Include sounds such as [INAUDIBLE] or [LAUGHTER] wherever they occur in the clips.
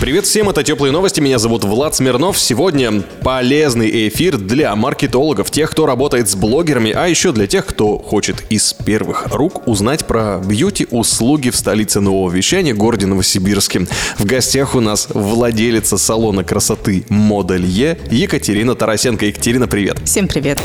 Привет всем, это Теплые новости, меня зовут Влад Смирнов. Сегодня полезный эфир для маркетологов, тех, кто работает с блогерами, а еще для тех, кто хочет из первых рук узнать про бьюти-услуги в столице нового вещания, городе Новосибирске. В гостях у нас владелица салона красоты Моделье Екатерина Тарасенко. Екатерина, привет. Всем привет.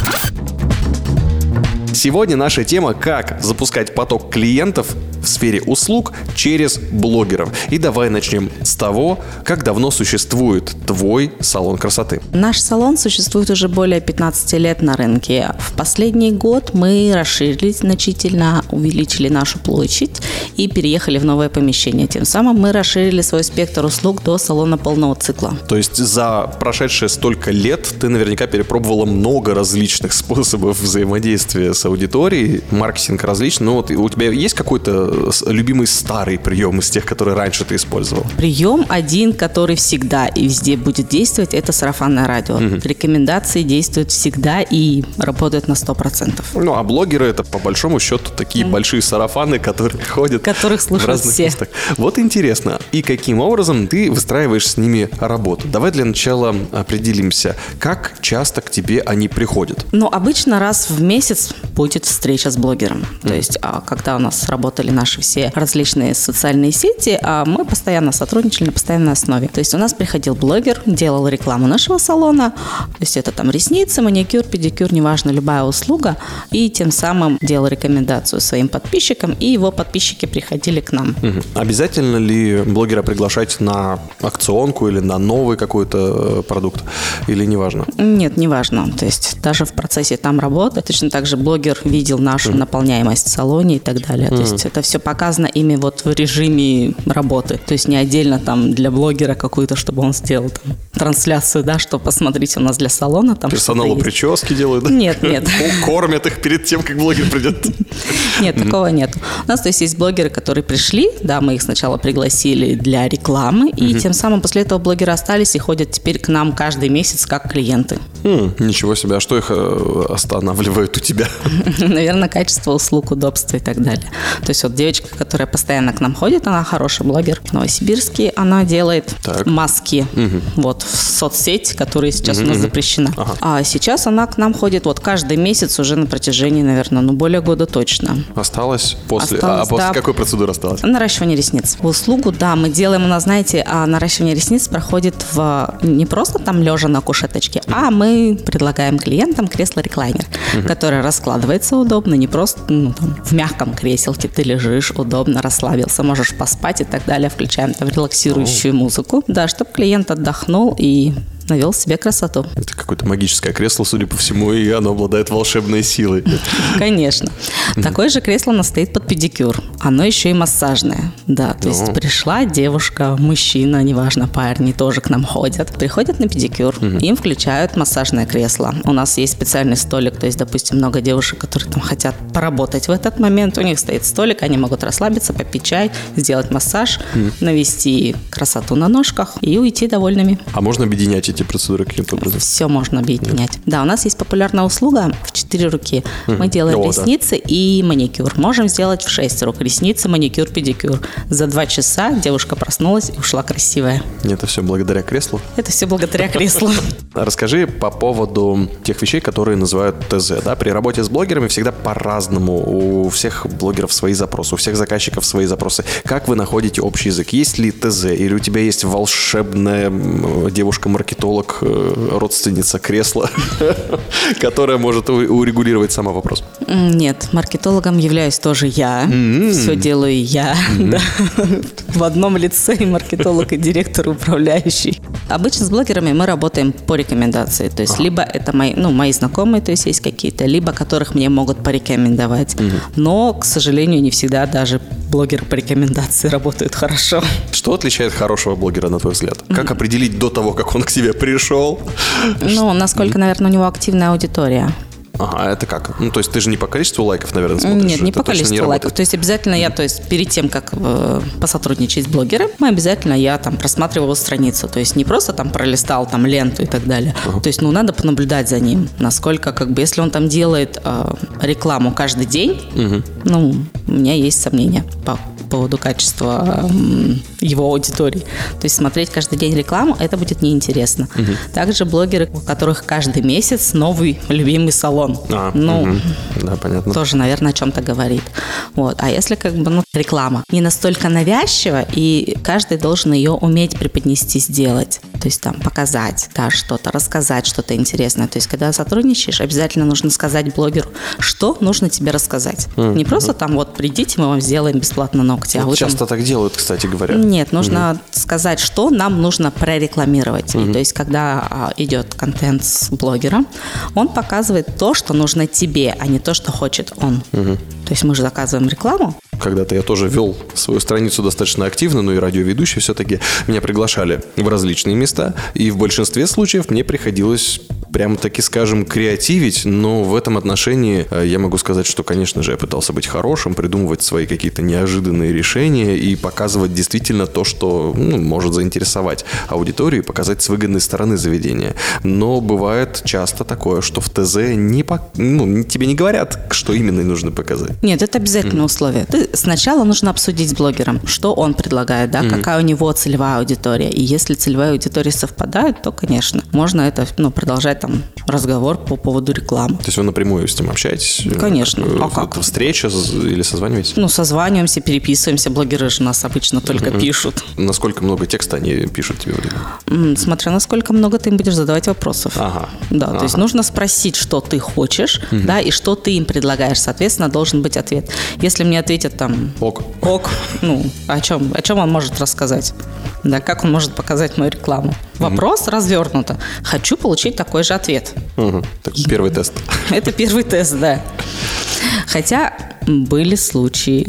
Сегодня наша тема «Как запускать поток клиентов в сфере услуг через блогеров». И давай начнем с того, как давно существует твой салон красоты. Наш салон существует уже более 15 лет на рынке. В последний год мы расширились значительно, увеличили нашу площадь и переехали в новое помещение. Тем самым мы расширили свой спектр услуг до салона полного цикла. То есть за прошедшие столько лет ты наверняка перепробовала много различных [LAUGHS] способов взаимодействия с аудиторией, маркетинг различный. Но вот у тебя есть какой-то любимый старый прием из тех, которые раньше ты использовал? Прием один, который всегда и везде будет действовать, это сарафанное радио. Рекомендации действуют всегда и работают на 100%. Ну, а блогеры это по большому счету такие большие сарафаны, которые ходят Которых в слушают разных все. местах. Вот интересно, и каким образом ты выстраиваешь с ними работу? Давай для начала определимся, как часто к тебе они приходят. Ну, обычно раз в месяц будет встреча с блогером. То есть, а, когда у нас работали наши все различные социальные сети, а, мы постоянно сотрудничали на постоянной основе. То есть, у нас приходил блогер, делал рекламу нашего салона, то есть, это там ресницы, маникюр, педикюр, неважно, любая услуга, и тем самым делал рекомендацию своим подписчикам, и его подписчики приходили к нам. Мгм. Обязательно ли блогера приглашать на акционку или на новый какой-то э, продукт? Или неважно? Нет, неважно. То есть даже в процессе там работы, точно так же блогер видел нашу наполняемость в салоне и так далее. То есть это все показано ими вот в режиме работы. То есть не отдельно там для блогера какую-то, чтобы он сделал там, трансляцию, да, что посмотрите у нас для салона. Там Персоналу прически делают? да? Нет, нет. Кормят их перед тем, как блогер придет. [LAUGHS] Нет, такого нет. У нас, то есть, есть блогеры, которые пришли, да, мы их сначала пригласили для рекламы, и тем самым после этого блогеры остались и ходят теперь к нам каждый месяц как клиенты. М, Ничего себе, а что их э, останавливает у тебя? [LAUGHS] Наверное, качество услуг, удобства и так далее. То есть вот девочка, которая постоянно к нам ходит, она хороший блогер в Новосибирске, она делает Так. маски вот в соцсеть, которая сейчас у нас запрещена. А сейчас она к нам ходит вот каждый месяц уже на протяжении, наверное, ну более года точно. Осталось после... Осталось, а после да. какой процедуры осталось? Наращивание ресниц. Услугу, да, мы делаем, у нас, знаете, а наращивание ресниц проходит в не просто там лежа на кушеточке, а мы предлагаем клиентам кресло-реклаймер, которое раскладывается удобно, не просто ну, там, в мягком креселке. Ты лежишь, удобно, расслабился, можешь поспать и так далее. Включаем там релаксирующую музыку, да, чтобы клиент отдохнул и навел себе красоту. Это какое-то магическое кресло, судя по всему, и оно обладает волшебной силой. [LAUGHS] Конечно. Такое же кресло у нас стоит под педикюр. Оно еще и массажное. Да, то есть Ну. пришла девушка, мужчина, неважно, парни тоже к нам ходят. Приходят на педикюр, им включают массажное кресло. У нас есть специальный столик, то есть, допустим, много девушек, которые там хотят поработать в этот момент. У них стоит столик, они могут расслабиться, попить чай, сделать массаж, навести красоту на ножках и уйти довольными. А можно объединять эти процедуры каким-то образом? Все можно объединять. Да, у нас есть популярная услуга в 4 руки. Мы делаем О, да. ресницы и маникюр. Можем сделать в 6 рук. Ресницы, маникюр, педикюр. За 2 часа девушка проснулась и ушла красивая. Это все благодаря креслу. Это все благодаря креслу. [LAUGHS] Расскажи по поводу тех вещей, которые называют ТЗ. Да? При работе с блогерами всегда по-разному. У всех блогеров свои запросы, у всех заказчиков свои запросы. Как вы находите общий язык? Есть ли ТЗ? Или у тебя есть волшебная девушка-маркетолог, э, родственница кресла, [LAUGHS] которая может урегулировать сам вопрос? Нет, маркетологом являюсь тоже я. Все делаю я. [LAUGHS] В одном лице и маркетолог, и директор управляющий. Обычно с блогерами мы работаем по рекомендации. То есть, либо это мои, ну, мои знакомые, то есть есть какие-то, либо которых мне могут порекомендовать. Но, к сожалению, не всегда даже блогеры по рекомендации работают хорошо. Что отличает хорошего блогера, на твой взгляд? Как определить до того, как он к тебе пришел? Ну, насколько, наверное, у него активная аудитория. Ага, а это как? Ну, то есть ты же не по количеству лайков, наверное, смотришь? Нет, не Это по количеству лайков. работает. То есть обязательно я, то есть перед тем, как э, посотрудничать с блогером, мы обязательно я там просматривала страницу. То есть не просто там пролистал там ленту и так далее. То есть, ну, надо понаблюдать за ним, насколько, как бы, если он там делает э, рекламу каждый день, ну, у меня есть сомнения по поводу качества м, его аудитории. То есть смотреть каждый день рекламу, это будет неинтересно. Также блогеры, у которых каждый месяц новый любимый салон. А, ну, мгм. Да, понятно. тоже, наверное, о чем-то говорит. Вот. А если как бы ну, реклама не настолько навязчива, и каждый должен ее уметь преподнести, сделать. То есть там показать, да, что-то, рассказать что-то интересное. То есть когда сотрудничаешь, обязательно нужно сказать блогеру, что нужно тебе рассказать. Не просто там вот придите, мы вам сделаем бесплатно ногти, а Вот там- часто так делают, кстати говоря. нет, нужно сказать, что нам нужно прорекламировать. И то есть, когда а, идет контент с блогером, он показывает то, что нужно тебе, а не то, что хочет он. То есть мы же заказываем рекламу. Когда-то я тоже вел свою страницу достаточно активно, но и радиоведущий все-таки меня приглашали в различные места, и в большинстве случаев мне приходилось прямо таки, скажем, креативить, но в этом отношении э, я могу сказать, что, конечно же, я пытался быть хорошим, придумывать свои какие-то неожиданные решения и показывать действительно то, что ну, может заинтересовать аудиторию и показать с выгодной стороны заведения. Но бывает часто такое, что в ТЗ не по- ну, тебе не говорят, что именно нужно показать. Нет, это обязательное условие. Ты сначала нужно обсудить с блогером, что он предлагает, да, какая у него целевая аудитория. И если целевая аудитория совпадает, то, конечно, можно это ну, продолжать там разговор по поводу рекламы. То есть вы напрямую с ним общаетесь? Конечно. Э, А как? встреча или созваниваетесь? Ну, созваниваемся, переписываемся. Блогеры же нас обычно только пишут. Насколько много текста они пишут тебе? Смотря насколько много ты им будешь задавать вопросов. Ага. Да, то есть Ага. нужно спросить, что ты хочешь, да, и что ты им предлагаешь. Соответственно, должен быть ответ. Если мне ответят там Ок. ок, ну, о чем, о чем он может рассказать? Да, как он может показать мою рекламу? Вопрос развернуто. Хочу получить такой же ответ. Мгм. Так, первый тест. [LAUGHS] Это первый тест, да. Хотя были случаи,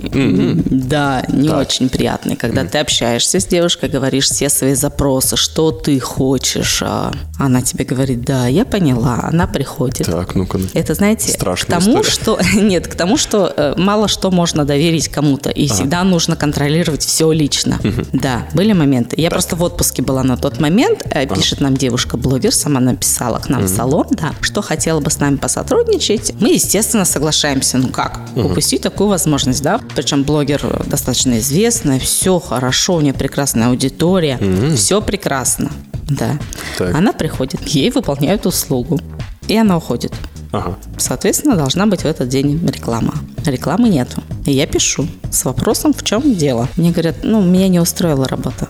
да, не Так. очень приятные, когда ты общаешься с девушкой, говоришь все свои запросы, что ты хочешь, а она тебе говорит, да, я поняла, она приходит. Так, ну-ка. Это, знаете, Страшная к тому, история. что [LAUGHS] нет, к тому, что э, мало что можно доверить кому-то, и всегда нужно контролировать все лично. Да, были моменты. Я просто в отпуске была на тот момент. э, Пишет нам девушка-блогер, сама написала к нам в салон, да, что хотела бы с нами посотрудничать. Мы, естественно, соглашаемся. Ну как, упустить такую возможность, да? Причем блогер достаточно известный, все хорошо, у нее прекрасная аудитория, все прекрасно. Да. Так. Она приходит, ей выполняют услугу. И она уходит. Ага. Соответственно, должна быть в этот день реклама. Рекламы нету. И я пишу с вопросом, в чем дело. Мне говорят, ну, меня не устроила работа.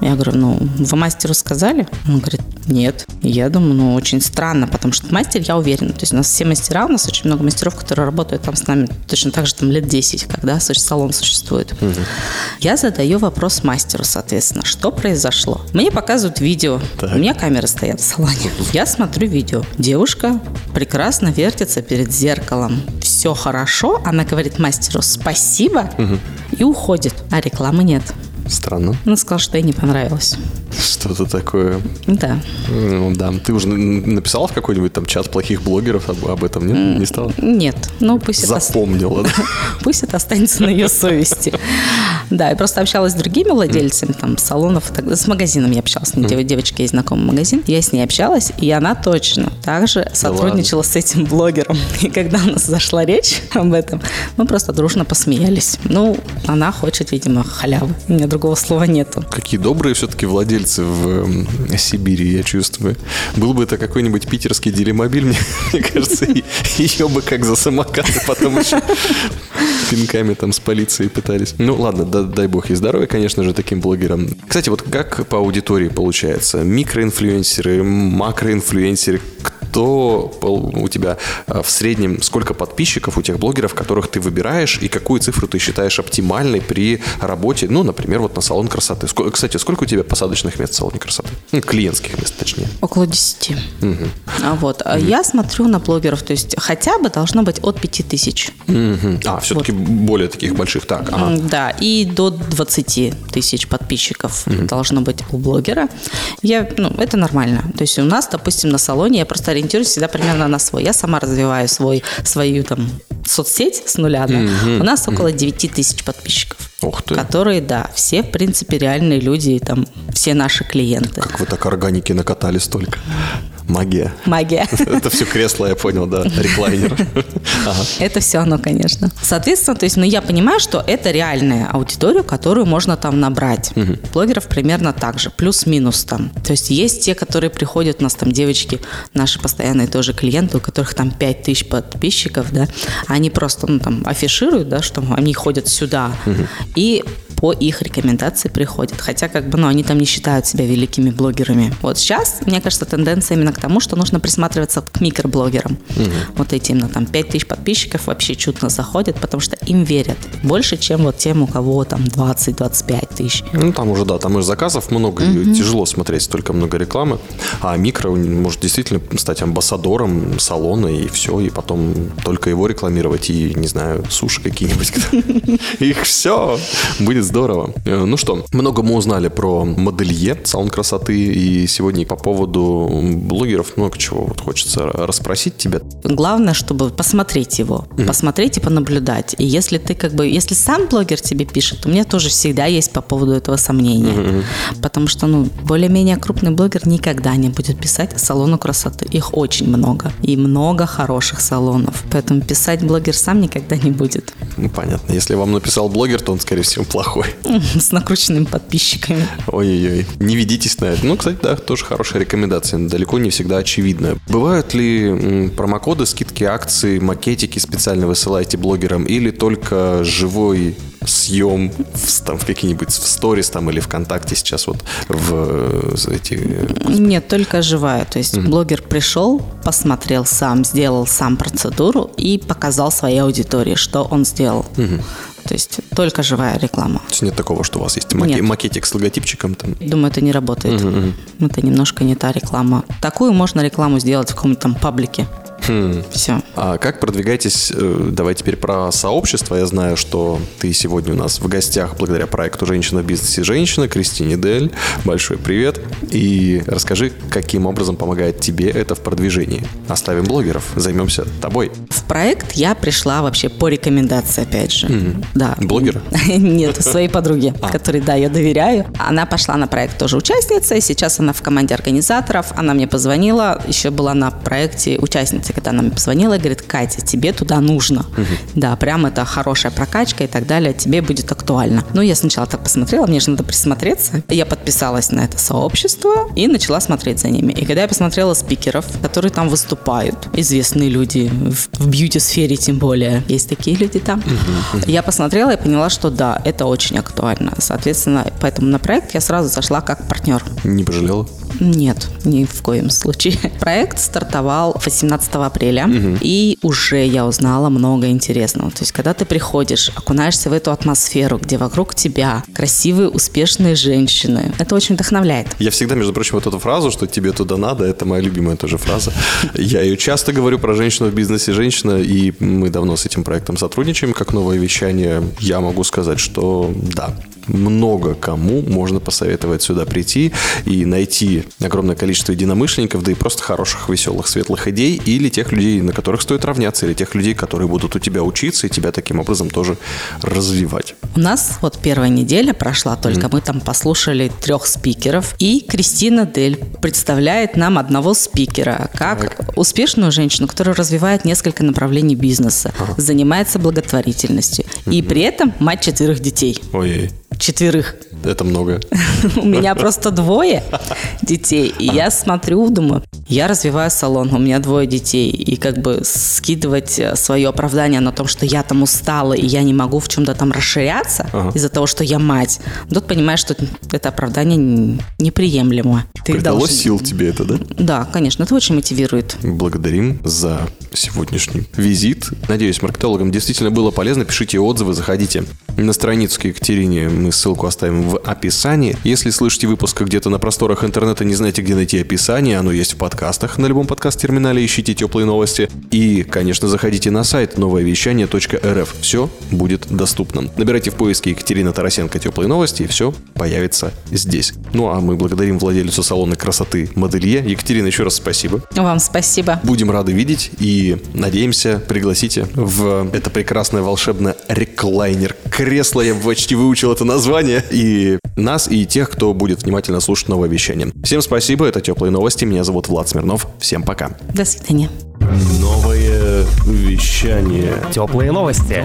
Я говорю, ну, вы мастеру сказали? Он говорит, нет. И я думаю, ну, очень странно, потому что мастер, я уверена. То есть у нас все мастера, у нас очень много мастеров, которые работают там с нами точно так же там лет 10, когда салон существует. Я задаю вопрос мастеру, соответственно, что произошло. Мне показывают видео. Так. У меня камеры стоят в салоне. Я смотрю видео. Девушка прекрасно вертится перед зеркалом. Все хорошо. Она говорит мастеру спасибо и уходит. А рекламы нет. Странно. Она сказала, что ей не понравилось. Что-то такое. Да. Ну, да. Ты уже написала в какой-нибудь там чат плохих блогеров об, об этом? Нет? Не стала? Нет. Ну, пусть это, Запомнила, да? [LAUGHS] пусть это останется на ее совести. Да, я просто общалась с другими владельцами там салонов, и с магазином я общалась. Девочка есть знакомый магазин. Я с ней общалась, и она точно также сотрудничала с этим блогером. [LAUGHS] И когда у нас зашла речь об этом, мы просто дружно посмеялись. Ну, она хочет, видимо, халявы. У меня другого слова нету. Какие добрые все-таки владельцы в эм, Сибири, я чувствую. Был бы это какой-нибудь питерский делимобиль, [LAUGHS] мне, мне кажется, и- ее бы как за самокаты потом еще пинками там с полицией пытались. Ну ладно, да- дай бог ей здоровья, конечно же, таким блогерам. Кстати, вот как по аудитории получается? Микроинфлюенсеры, макроинфлюенсеры, кто пол- у тебя а, в среднем, сколько подписчиков у тех блогеров, которых ты выбираешь, и какую цифру ты считаешь оптимальной при работе, ну, например, вот на салон красоты. Кстати, сколько у тебя посадочных мест в салоне красоты? Ну, клиентских мест, точнее. Около 10. А вот. а Я смотрю на блогеров, то есть хотя бы должно быть от 5 тысяч. Мгм. А, все-таки более таких больших. Так, ага. Да, и до 20 тысяч подписчиков должно быть у блогера. Я, ну, это нормально. То есть у нас, допустим, на салоне я просто ориентируюсь всегда примерно на свой. Я сама развиваю свой, свою там соцсеть с нуля. Да. У нас около 9 тысяч подписчиков. Ух ты. Которые, да, все, в принципе, реальные люди, там все наши клиенты. Как вы так органики накатали столько? Магия. Магия. [LAUGHS] Это все кресло, я понял, да, реклайнер. Ага. Это все оно, конечно. Соответственно, то есть, ну, я понимаю, что это реальная аудитория, которую можно там набрать. Блогеров примерно так же, плюс-минус там. То есть, есть те, которые приходят, у нас там девочки, наши постоянные тоже клиенты, у которых там 5 тысяч подписчиков, да, они просто, ну, там, афишируют, да, что они ходят сюда, и по их рекомендации приходят. Хотя, как бы, ну, они там не считают себя великими блогерами. Вот сейчас, мне кажется, тенденция именно к тому, что нужно присматриваться к микроблогерам. Вот эти именно там 5 тысяч подписчиков вообще чутно заходят, потому что им верят. Больше, чем вот тем, у кого там 20-25 тысяч. Ну, там уже, да, там уже заказов много, и тяжело смотреть, столько много рекламы. А микро может действительно стать амбассадором салона, и все, и потом только его рекламировать, и, не знаю, суши какие-нибудь. [LAUGHS] Их все будет здорово. Э, Ну что, много мы узнали про моделье, салон красоты, и сегодня по поводу блогеров много чего вот хочется расспросить тебя. Главное, чтобы посмотреть его, посмотреть и понаблюдать. И если ты как бы, если сам блогер тебе пишет, у меня тоже всегда есть по поводу этого сомнения. Потому что, ну, более-менее крупный блогер никогда не будет писать салону красоты. Их очень много. И много хороших салонов. Поэтому писать блогер сам никогда не будет. Ну, понятно. Если вам написал блогер, то он, скорее всего, плохой. С накрученными подписчиками. Ой-ой-ой. Не ведитесь на это. Ну, кстати, да, тоже хорошая рекомендация. Далеко не всегда очевидная. Бывают ли промокоды, скидки, акции, макетики специально высылаете блогерам или только живой съем в, там, в какие-нибудь в сторис там или ВКонтакте сейчас вот в э, эти... э, Нет, только живая. То есть блогер пришел, посмотрел сам, сделал сам процедуру и показал своей аудитории, что он сделал. То есть только живая реклама. То есть нет такого, что у вас есть Нет. макетик с логотипчиком там. Думаю, это не работает. Это немножко не та реклама. Такую можно рекламу сделать в каком-то там паблике. Все. А как продвигаетесь? э, Давай теперь про сообщество. Я знаю, что ты сегодня у нас в гостях благодаря проекту «Женщина в бизнесе. Женщина» Кристине Дель. Большой привет. И расскажи, каким образом помогает тебе это в продвижении. Оставим блогеров, займемся тобой. В проект я пришла вообще по рекомендации, опять же. Да. Блогера? [LAUGHS] Нет, своей подруге, [LAUGHS] которой, да, я доверяю. Она пошла на проект тоже участницей, сейчас она в команде организаторов. Она мне позвонила, еще была на проекте участницей, когда она мне позвонила и говорит, Катя, тебе туда нужно. Да, прям это хорошая прокачка и так далее, тебе будет актуально. Ну, я сначала так посмотрела, мне же надо присмотреться. Я подписалась на это сообщество и начала смотреть за ними. И когда я посмотрела спикеров, которые там выступают, известные люди в, в бьюти-сфере тем более, есть такие люди там, я посмотрела и поняла, что да, это очень актуально. Соответственно, поэтому на проект я сразу зашла как партнер. Не пожалела? Нет, ни в коем случае. [LAUGHS] Проект стартовал 18 апреля, и уже я узнала много интересного. То есть, когда ты приходишь, окунаешься в эту атмосферу, где вокруг тебя красивые, успешные женщины, это очень вдохновляет. Я всегда, между прочим, вот эту фразу, что тебе туда надо, это моя любимая тоже фраза. Я ее часто говорю про женщину в бизнесе женщина, и мы давно с этим проектом сотрудничаем, как новое вещание. Я могу сказать, что да, много кому можно посоветовать сюда прийти и найти огромное количество единомышленников, да и просто хороших, веселых, светлых идей, или тех людей, на которых стоит равняться, или тех людей, которые будут у тебя учиться и тебя таким образом тоже развивать. У нас вот первая неделя прошла, только мы там послушали трех спикеров, и Кристина Дель представляет нам одного спикера, как успешную женщину, которая развивает несколько направлений бизнеса, занимается благотворительностью, и при этом мать четверых детей. Ой, Четверых. это много. [LAUGHS] У меня просто двое детей. И я смотрю, думаю, я развиваю салон, у меня двое детей. И как бы скидывать свое оправдание на том, что я там устала, и я не могу в чем-то там расширяться из-за того, что я мать. Тут понимаешь, что это оправдание неприемлемо. Ты Придало должен- сил тебе это, да? Да, конечно, это очень мотивирует. Благодарим за сегодняшний визит. Надеюсь, маркетологам действительно было полезно. Пишите отзывы, заходите на страницу к Екатерине. Мы ссылку оставим в описании. Если слышите выпуск где-то на просторах интернета, не знаете, где найти описание, оно есть в подкастах на любом подкаст-терминале ищите теплые новости. И, конечно, заходите на сайт новоевещание.рф. Все будет доступно. Набирайте в поиске Екатерина Тарасенко теплые новости, и все появится здесь. Ну а мы благодарим владелицу салона красоты Моделье. Екатерина, еще раз спасибо. Вам спасибо. Будем рады видеть и надеемся, пригласите в это прекрасное волшебное реклайнер кресло. Я почти выучил это название. И нас, и тех, кто будет внимательно слушать новое вещание. Всем спасибо, это Теплые Новости. Меня зовут Влад Смирнов. Всем пока. До свидания. Новое вещание. Теплые новости.